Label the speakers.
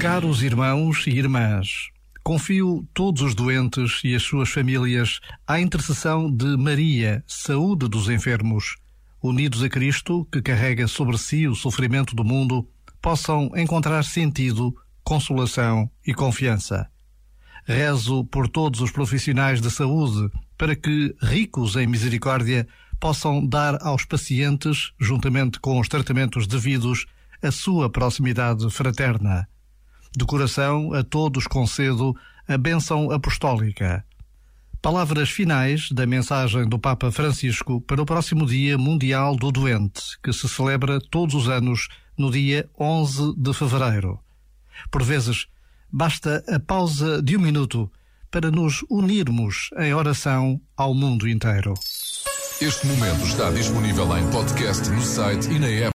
Speaker 1: Caros irmãos e irmãs, confio todos os doentes e as suas famílias à intercessão de Maria, saúde dos enfermos, unidos a Cristo, que carrega sobre si o sofrimento do mundo, possam encontrar sentido, consolação e confiança. Rezo por todos os profissionais de saúde para que, ricos em misericórdia, possam dar aos pacientes, juntamente com os tratamentos devidos, a sua proximidade fraterna de coração a todos concedo a bênção apostólica. Palavras finais da mensagem do Papa Francisco para o próximo Dia Mundial do Doente, que se celebra todos os anos no dia 11 de fevereiro. Por vezes, basta a pausa de um minuto para nos unirmos em oração ao mundo inteiro.
Speaker 2: Este momento está disponível em podcast no site e na app.